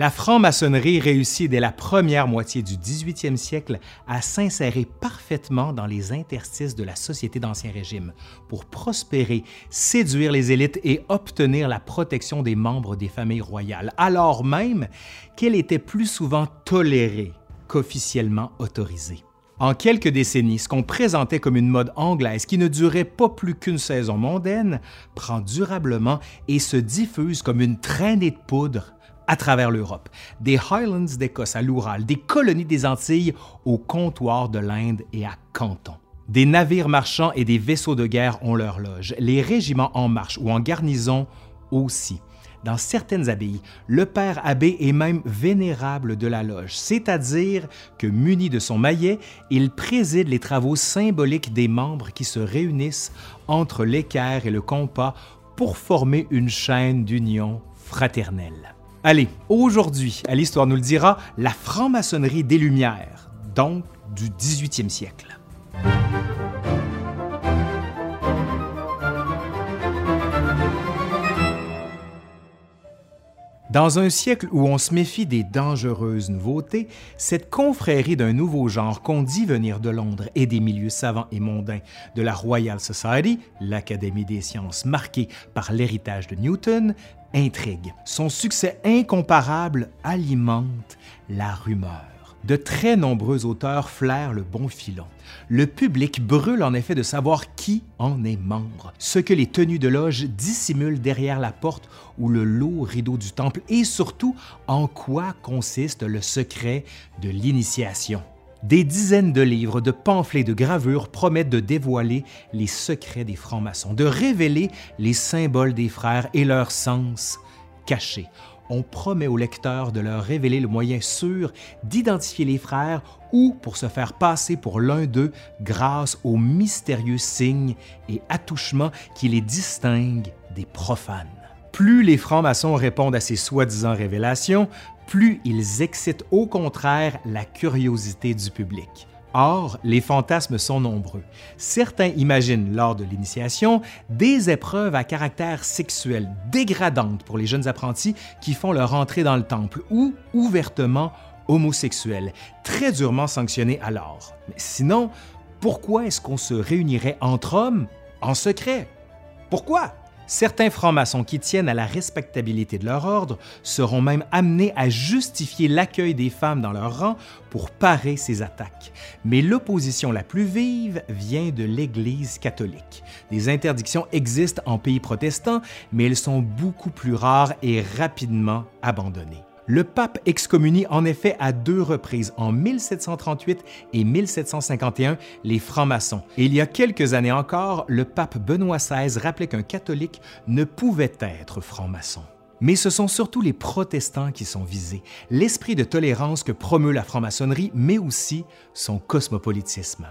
La franc-maçonnerie réussit dès la première moitié du 18e siècle à s'insérer parfaitement dans les interstices de la société d'Ancien Régime pour prospérer, séduire les élites et obtenir la protection des membres des familles royales, alors même qu'elle était plus souvent tolérée qu'officiellement autorisée. En quelques décennies, ce qu'on présentait comme une mode anglaise qui ne durait pas plus qu'une saison mondaine prend durablement et se diffuse comme une traînée de poudre à travers l'Europe, des Highlands d'Écosse à l'Oural, des colonies des Antilles au comptoir de l'Inde et à Canton. Des navires marchands et des vaisseaux de guerre ont leur loge, les régiments en marche ou en garnison aussi. Dans certaines abbayes, le père abbé est même vénérable de la loge, c'est-à-dire que muni de son maillet, il préside les travaux symboliques des membres qui se réunissent entre l'équerre et le compas pour former une chaîne d'union fraternelle. Allez, aujourd'hui, à l'Histoire nous le dira, la franc-maçonnerie des Lumières, donc du 18e siècle. Dans un siècle où on se méfie des dangereuses nouveautés, cette confrérie d'un nouveau genre qu'on dit venir de Londres et des milieux savants et mondains de la Royal Society, l'Académie des sciences marquée par l'héritage de Newton, intrigue. Son succès incomparable alimente la rumeur. De très nombreux auteurs flairent le bon filon. Le public brûle en effet de savoir qui en est membre, ce que les tenues de loge dissimulent derrière la porte ou le lourd rideau du temple et surtout en quoi consiste le secret de l'initiation. Des dizaines de livres, de pamphlets, de gravures promettent de dévoiler les secrets des francs-maçons, de révéler les symboles des frères et leur sens caché. On promet aux lecteurs de leur révéler le moyen sûr d'identifier les frères ou pour se faire passer pour l'un d'eux grâce aux mystérieux signes et attouchements qui les distinguent des profanes. Plus les francs-maçons répondent à ces soi-disant révélations, plus ils excitent au contraire la curiosité du public. Or, les fantasmes sont nombreux. Certains imaginent lors de l'initiation des épreuves à caractère sexuel dégradantes pour les jeunes apprentis qui font leur entrée dans le temple ou ouvertement homosexuels, très durement sanctionnés alors. Mais sinon, pourquoi est-ce qu'on se réunirait entre hommes en secret? Pourquoi? Certains francs-maçons qui tiennent à la respectabilité de leur ordre seront même amenés à justifier l'accueil des femmes dans leur rang pour parer ces attaques. Mais l'opposition la plus vive vient de l'Église catholique. Des interdictions existent en pays protestants, mais elles sont beaucoup plus rares et rapidement abandonnées. Le pape excommunie en effet à deux reprises, en 1738 et 1751, les francs-maçons. Il y a quelques années encore, le pape Benoît XVI rappelait qu'un catholique ne pouvait être franc-maçon. Mais ce sont surtout les protestants qui sont visés, l'esprit de tolérance que promeut la franc-maçonnerie, mais aussi son cosmopolitisme.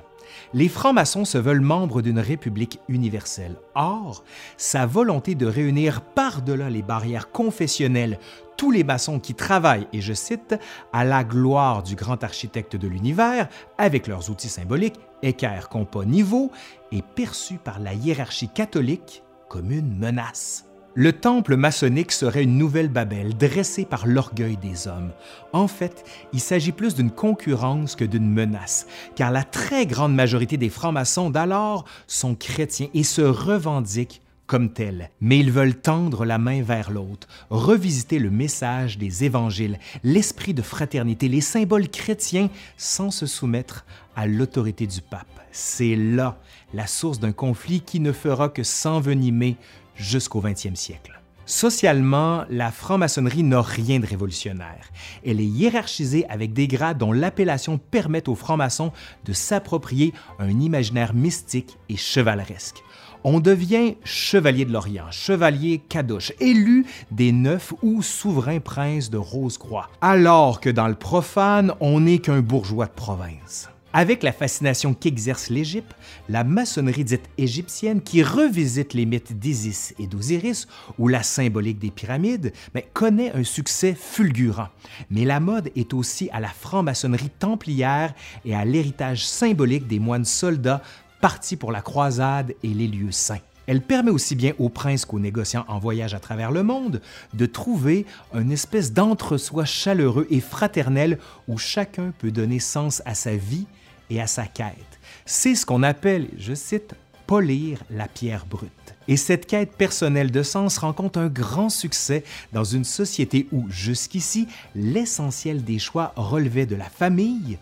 Les francs-maçons se veulent membres d'une république universelle. Or, sa volonté de réunir par-delà les barrières confessionnelles tous les maçons qui travaillent, et je cite, à la gloire du grand architecte de l'univers, avec leurs outils symboliques, équerre, compas, niveau, est perçue par la hiérarchie catholique comme une menace. Le temple maçonnique serait une nouvelle Babel dressée par l'orgueil des hommes. En fait, il s'agit plus d'une concurrence que d'une menace, car la très grande majorité des francs-maçons d'alors sont chrétiens et se revendiquent comme tels, mais ils veulent tendre la main vers l'autre, revisiter le message des évangiles, l'esprit de fraternité, les symboles chrétiens sans se soumettre à l'autorité du pape. C'est là la source d'un conflit qui ne fera que s'envenimer jusqu'au 20e siècle. Socialement, la franc-maçonnerie n'a rien de révolutionnaire. Elle est hiérarchisée avec des grades dont l'appellation permet aux francs-maçons de s'approprier un imaginaire mystique et chevaleresque on devient chevalier de l'Orient, chevalier Kadosh, élu des neuf ou souverains princes de Rose-Croix, alors que dans le profane, on n'est qu'un bourgeois de province. Avec la fascination qu'exerce l'Égypte, la maçonnerie dite égyptienne qui revisite les mythes d'Isis et d'Osiris ou la symbolique des pyramides, connaît un succès fulgurant. Mais la mode est aussi à la franc-maçonnerie templière et à l'héritage symbolique des moines soldats partis pour la croisade et les lieux saints. Elle permet aussi bien aux princes qu'aux négociants en voyage à travers le monde de trouver une espèce d'entre-soi chaleureux et fraternel où chacun peut donner sens à sa vie et à sa quête. C'est ce qu'on appelle, je cite, polir la pierre brute. Et cette quête personnelle de sens rencontre un grand succès dans une société où, jusqu'ici, l'essentiel des choix relevait de la famille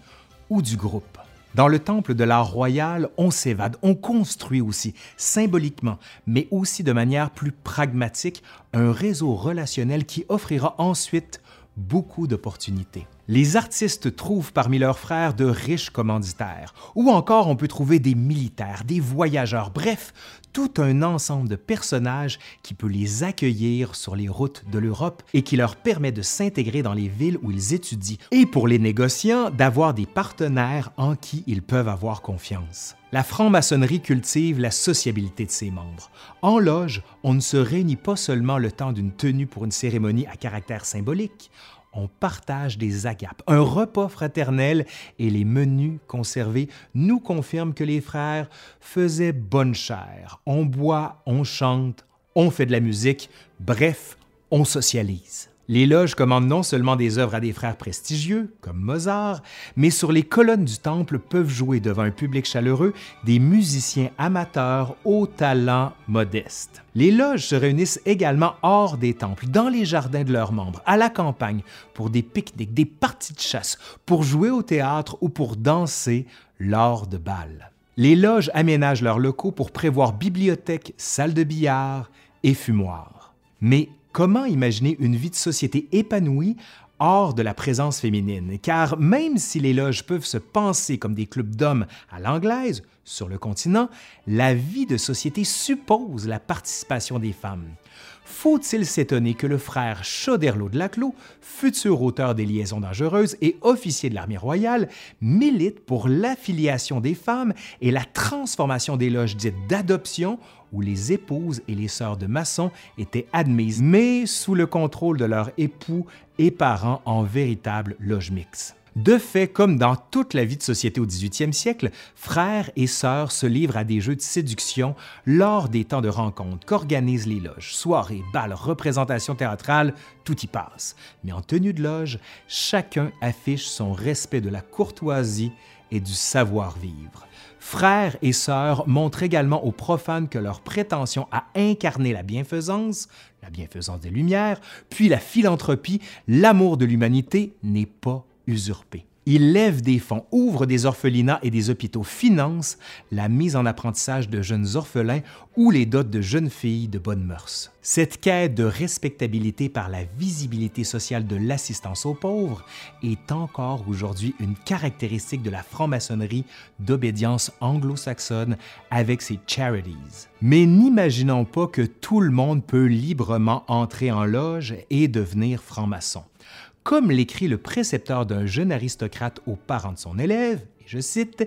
ou du groupe. Dans le temple de l'art royal, on s'évade, on construit aussi, symboliquement, mais aussi de manière plus pragmatique, un réseau relationnel qui offrira ensuite beaucoup d'opportunités. Les artistes trouvent parmi leurs frères de riches commanditaires, ou encore on peut trouver des militaires, des voyageurs, bref, tout un ensemble de personnages qui peut les accueillir sur les routes de l'Europe et qui leur permet de s'intégrer dans les villes où ils étudient, et pour les négociants d'avoir des partenaires en qui ils peuvent avoir confiance. La franc-maçonnerie cultive la sociabilité de ses membres. En loge, on ne se réunit pas seulement le temps d'une tenue pour une cérémonie à caractère symbolique, on partage des agapes. Un repas fraternel et les menus conservés nous confirment que les frères faisaient bonne chère. On boit, on chante, on fait de la musique, bref, on socialise. Les loges commandent non seulement des œuvres à des frères prestigieux, comme Mozart, mais sur les colonnes du temple peuvent jouer devant un public chaleureux des musiciens amateurs au talent modeste. Les loges se réunissent également hors des temples, dans les jardins de leurs membres, à la campagne, pour des pique-niques, des parties de chasse, pour jouer au théâtre ou pour danser lors de bal. Les loges aménagent leurs locaux pour prévoir bibliothèques, salles de billard et fumoirs. Mais comment imaginer une vie de société épanouie hors de la présence féminine, car même si les loges peuvent se penser comme des clubs d'hommes à l'anglaise, sur le continent, la vie de société suppose la participation des femmes. Faut-il s'étonner que le frère Choderlos de Laclos, futur auteur des Liaisons dangereuses et officier de l'armée royale, milite pour l'affiliation des femmes et la transformation des loges dites d'adoption où les épouses et les sœurs de maçons étaient admises, mais sous le contrôle de leurs époux et parents en véritable loge mixte? De fait, comme dans toute la vie de société au 18e siècle, frères et sœurs se livrent à des jeux de séduction lors des temps de rencontre qu'organisent les loges. Soirées, bals, représentations théâtrales, tout y passe. Mais en tenue de loge, chacun affiche son respect de la courtoisie et du savoir-vivre. Frères et sœurs montrent également aux profanes que leur prétention à incarner la bienfaisance, la bienfaisance des Lumières, puis la philanthropie, l'amour de l'humanité n'est pas usurpé. Il lève des fonds, ouvre des orphelinats et des hôpitaux, finance la mise en apprentissage de jeunes orphelins ou les dots de jeunes filles de bonnes mœurs. Cette quête de respectabilité par la visibilité sociale de l'assistance aux pauvres est encore aujourd'hui une caractéristique de la franc-maçonnerie d'obédience anglo-saxonne avec ses charities. Mais n'imaginons pas que tout le monde peut librement entrer en loge et devenir franc-maçon comme l'écrit le précepteur d'un jeune aristocrate aux parents de son élève, et je cite,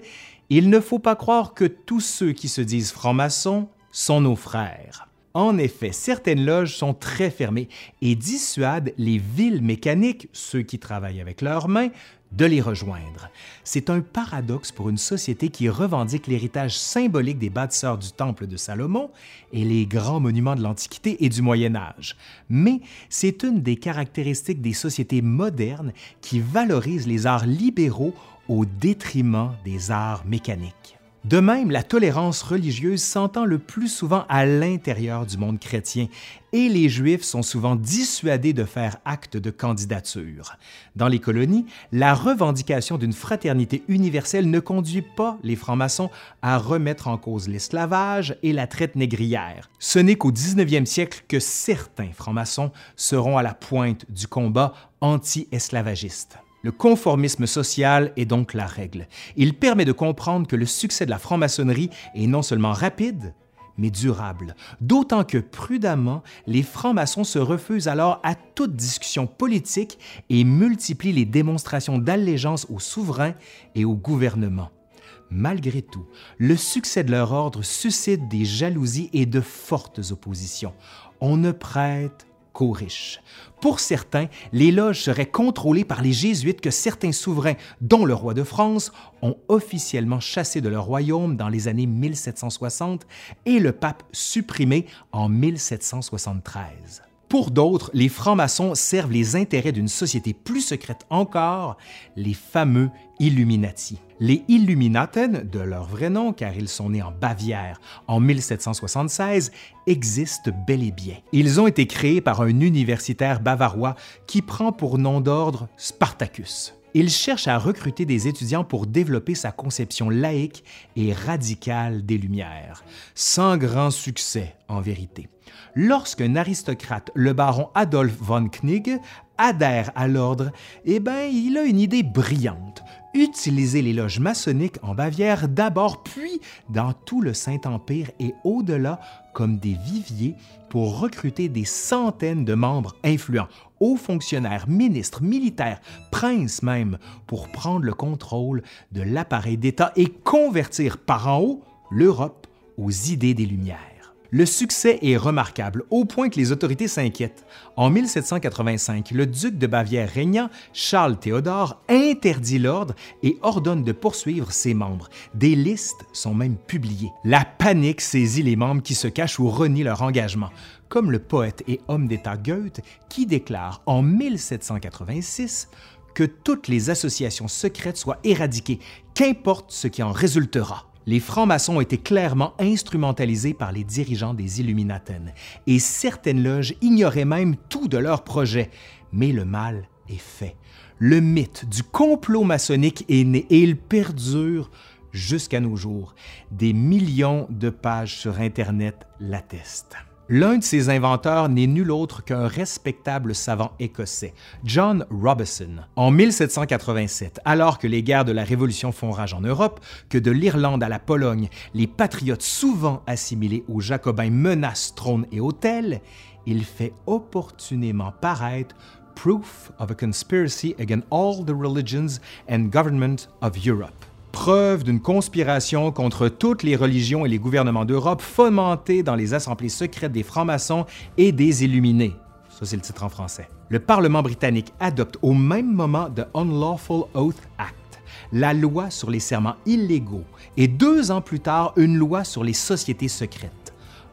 Il ne faut pas croire que tous ceux qui se disent francs-maçons sont nos frères. En effet, certaines loges sont très fermées et dissuadent les villes mécaniques, ceux qui travaillent avec leurs mains, de les rejoindre. C'est un paradoxe pour une société qui revendique l'héritage symbolique des bâtisseurs du Temple de Salomon et les grands monuments de l'Antiquité et du Moyen Âge. Mais c'est une des caractéristiques des sociétés modernes qui valorisent les arts libéraux au détriment des arts mécaniques. De même, la tolérance religieuse s'entend le plus souvent à l'intérieur du monde chrétien et les Juifs sont souvent dissuadés de faire acte de candidature. Dans les colonies, la revendication d'une fraternité universelle ne conduit pas les francs-maçons à remettre en cause l'esclavage et la traite négrière. Ce n'est qu'au 19e siècle que certains francs-maçons seront à la pointe du combat anti-esclavagiste. Le conformisme social est donc la règle. Il permet de comprendre que le succès de la franc-maçonnerie est non seulement rapide, mais durable, d'autant que prudemment, les francs-maçons se refusent alors à toute discussion politique et multiplient les démonstrations d'allégeance aux souverains et au gouvernement. Malgré tout, le succès de leur ordre suscite des jalousies et de fortes oppositions. On ne prête Pour certains, les loges seraient contrôlées par les jésuites que certains souverains, dont le roi de France, ont officiellement chassés de leur royaume dans les années 1760 et le pape supprimé en 1773. Pour d'autres, les francs-maçons servent les intérêts d'une société plus secrète encore, les fameux Illuminati. Les Illuminaten, de leur vrai nom car ils sont nés en Bavière en 1776, existent bel et bien. Ils ont été créés par un universitaire bavarois qui prend pour nom d'ordre Spartacus. Il cherche à recruter des étudiants pour développer sa conception laïque et radicale des Lumières, sans grand succès en vérité lorsqu'un aristocrate, le baron Adolf von Knig, adhère à l'ordre, eh bien, il a une idée brillante. Utiliser les loges maçonniques en Bavière d'abord, puis dans tout le Saint-Empire et au-delà comme des viviers pour recruter des centaines de membres influents, hauts fonctionnaires, ministres, militaires, princes même, pour prendre le contrôle de l'appareil d'État et convertir par en haut l'Europe aux idées des Lumières. Le succès est remarquable au point que les autorités s'inquiètent. En 1785, le duc de Bavière régnant, Charles Théodore, interdit l'ordre et ordonne de poursuivre ses membres. Des listes sont même publiées. La panique saisit les membres qui se cachent ou renient leur engagement, comme le poète et homme d'État Goethe qui déclare en 1786 que toutes les associations secrètes soient éradiquées, qu'importe ce qui en résultera les francs-maçons ont été clairement instrumentalisés par les dirigeants des Illuminaten, et certaines loges ignoraient même tout de leur projet. Mais le mal est fait. Le mythe du complot maçonnique est né et il perdure jusqu'à nos jours. Des millions de pages sur Internet l'attestent. L'un de ses inventeurs n'est nul autre qu'un respectable savant écossais, John Robison. En 1787, alors que les guerres de la Révolution font rage en Europe, que de l'Irlande à la Pologne, les patriotes souvent assimilés aux Jacobins menacent trône et hôtel, il fait opportunément paraître Proof of a Conspiracy Against All the Religions and Government of Europe preuve d'une conspiration contre toutes les religions et les gouvernements d'Europe fomentée dans les assemblées secrètes des francs-maçons et des Illuminés. Ça, c'est le titre en français. Le Parlement britannique adopte au même moment The Unlawful Oath Act, la loi sur les serments illégaux, et deux ans plus tard, une loi sur les sociétés secrètes.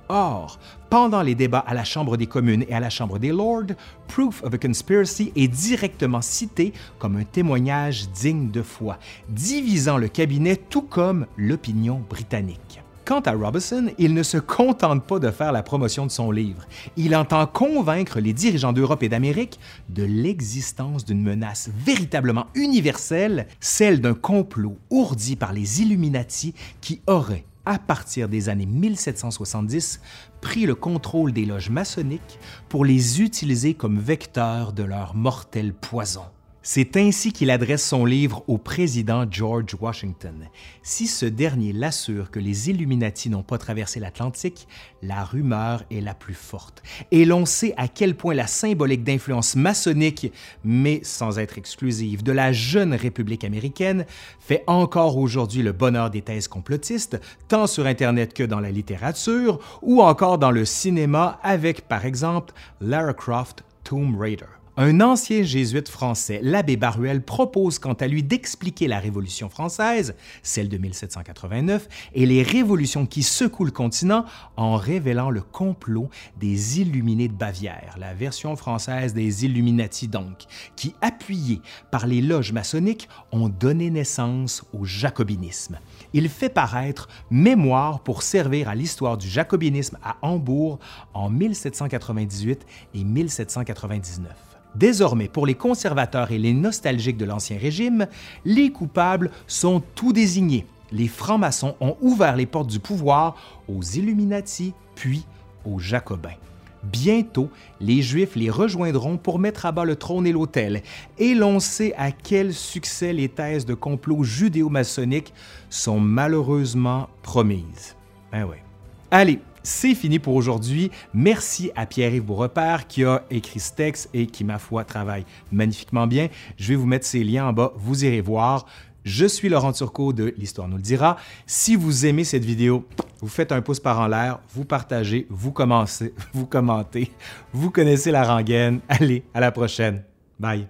Or, pendant les débats à la Chambre des communes et à la Chambre des Lords, Proof of a Conspiracy est directement cité comme un témoignage digne de foi, divisant le cabinet tout comme l'opinion britannique. Quant à Robinson, il ne se contente pas de faire la promotion de son livre. Il entend convaincre les dirigeants d'Europe et d'Amérique de l'existence d'une menace véritablement universelle, celle d'un complot ourdi par les Illuminati qui aurait à partir des années 1770, pris le contrôle des loges maçonniques pour les utiliser comme vecteurs de leur mortel poison. C'est ainsi qu'il adresse son livre au président George Washington. Si ce dernier l'assure que les Illuminati n'ont pas traversé l'Atlantique, la rumeur est la plus forte. Et l'on sait à quel point la symbolique d'influence maçonnique, mais sans être exclusive, de la jeune République américaine fait encore aujourd'hui le bonheur des thèses complotistes, tant sur Internet que dans la littérature, ou encore dans le cinéma avec, par exemple, Lara Croft Tomb Raider. Un ancien jésuite français, l'abbé Baruel, propose quant à lui d'expliquer la Révolution française, celle de 1789, et les révolutions qui secouent le continent en révélant le complot des Illuminés de Bavière, la version française des Illuminati donc, qui, appuyés par les loges maçonniques, ont donné naissance au jacobinisme. Il fait paraître Mémoire pour servir à l'histoire du jacobinisme à Hambourg en 1798 et 1799. Désormais, pour les conservateurs et les nostalgiques de l'Ancien Régime, les coupables sont tout désignés. Les francs-maçons ont ouvert les portes du pouvoir aux Illuminati, puis aux Jacobins. Bientôt, les Juifs les rejoindront pour mettre à bas le trône et l'autel, et l'on sait à quel succès les thèses de complot judéo-maçonnique sont malheureusement promises. Ben ouais. Allez, c'est fini pour aujourd'hui. Merci à Pierre-Yves Beaurepaire qui a écrit ce texte et qui, ma foi, travaille magnifiquement bien. Je vais vous mettre ses liens en bas, vous irez voir. Je suis Laurent Turcot de L'Histoire nous le dira. Si vous aimez cette vidéo, vous faites un pouce par en l'air, vous partagez, vous commencez, vous commentez, vous connaissez la rengaine. Allez, à la prochaine. Bye.